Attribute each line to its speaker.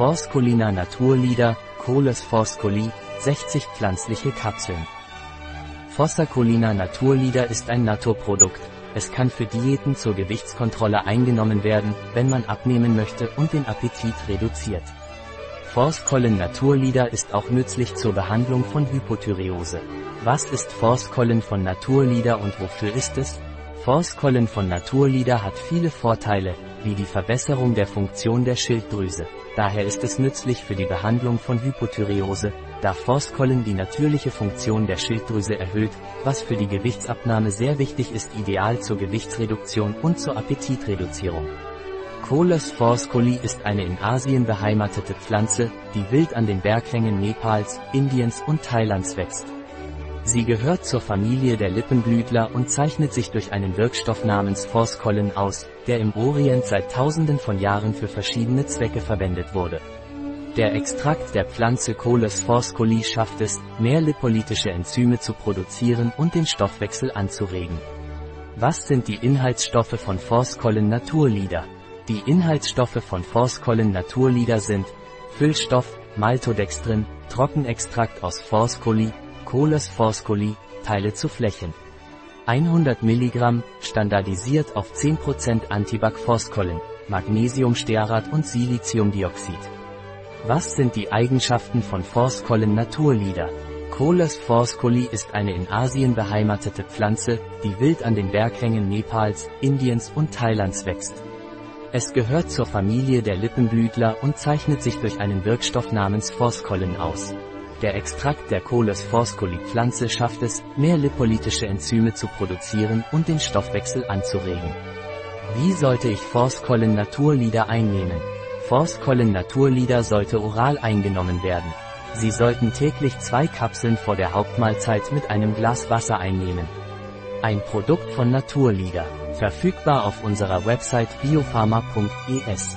Speaker 1: Forscolina Naturlieder, Coles Forscoli, 60 pflanzliche Kapseln. Fossacolina Naturlieder ist ein Naturprodukt. Es kann für Diäten zur Gewichtskontrolle eingenommen werden, wenn man abnehmen möchte und den Appetit reduziert. Forskollen Naturlieder ist auch nützlich zur Behandlung von Hypothyreose. Was ist Forskollen von Naturlieder und wofür ist es? Forskollen von Naturlieder hat viele Vorteile, wie die Verbesserung der Funktion der Schilddrüse. Daher ist es nützlich für die Behandlung von Hypothyreose, da Forskollen die natürliche Funktion der Schilddrüse erhöht, was für die Gewichtsabnahme sehr wichtig ist ideal zur Gewichtsreduktion und zur Appetitreduzierung. Coles forscoli ist eine in Asien beheimatete Pflanze, die wild an den Berghängen Nepals, Indiens und Thailands wächst. Sie gehört zur Familie der Lippenblütler und zeichnet sich durch einen Wirkstoff namens Forskollen aus, der im Orient seit tausenden von Jahren für verschiedene Zwecke verwendet wurde. Der Extrakt der Pflanze Coles forscoli schafft es, mehr lipolytische Enzyme zu produzieren und den Stoffwechsel anzuregen. Was sind die Inhaltsstoffe von Forskollen Naturlieder? Die Inhaltsstoffe von Forskollen Naturlieder sind Füllstoff, Maltodextrin, Trockenextrakt aus Forscoli, Coles Forscoli, Teile zu Flächen. 100 mg, standardisiert auf 10% Antibac-Forskollen, Magnesiumstearat und Siliziumdioxid. Was sind die Eigenschaften von Forskollen Naturlieder? Coles forscoli ist eine in Asien beheimatete Pflanze, die wild an den Berghängen Nepals, Indiens und Thailands wächst. Es gehört zur Familie der Lippenblütler und zeichnet sich durch einen Wirkstoff namens Forskollen aus. Der Extrakt der Coles forscoli Pflanze schafft es, mehr lipolytische Enzyme zu produzieren und den Stoffwechsel anzuregen. Wie sollte ich Forskollen Naturlieder einnehmen? Forskollen Naturlieder sollte oral eingenommen werden. Sie sollten täglich zwei Kapseln vor der Hauptmahlzeit mit einem Glas Wasser einnehmen. Ein Produkt von Naturlieder. Verfügbar auf unserer Website biopharma.es.